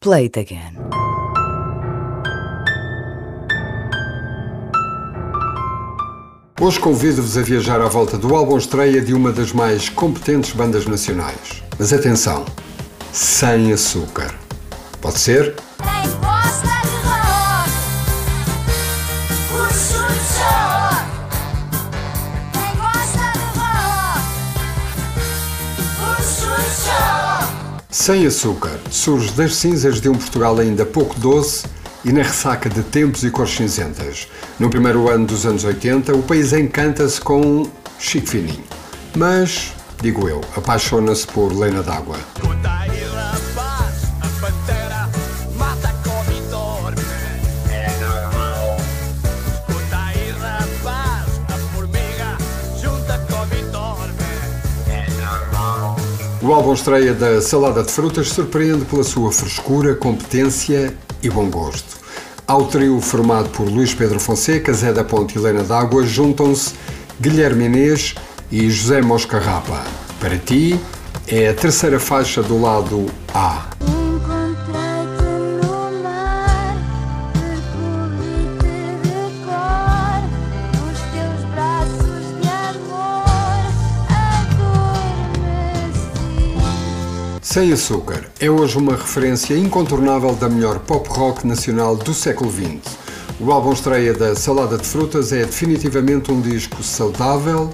Play it again. Hoje convido-vos a viajar à volta do álbum estreia de uma das mais competentes bandas nacionais. Mas atenção, sem açúcar. Pode ser? Sem açúcar surge das cinzas de um Portugal ainda pouco doce e na ressaca de tempos e cores cinzentas. No primeiro ano dos anos 80, o país encanta-se com chique fininho. Mas, digo eu, apaixona-se por Lena d'Água. O álbum estreia da Salada de Frutas surpreende pela sua frescura, competência e bom gosto. Ao trio formado por Luís Pedro Fonseca, Zé da Ponte e Helena D'Água juntam-se Guilherme Inês e José Moscarrapa. Para ti, é a terceira faixa do lado A. Sem Açúcar é hoje uma referência incontornável da melhor pop rock nacional do século XX. O álbum estreia da Salada de Frutas é definitivamente um disco saudável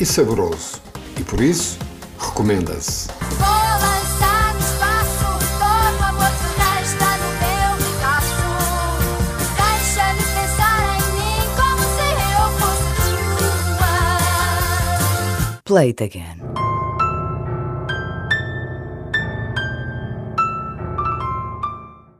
e saboroso. E por isso, recomenda-se. Vou lançar no espaço todo o amor que resta no meu ricaço. Deixa-me pensar em mim como se eu fosse tua. Play it again.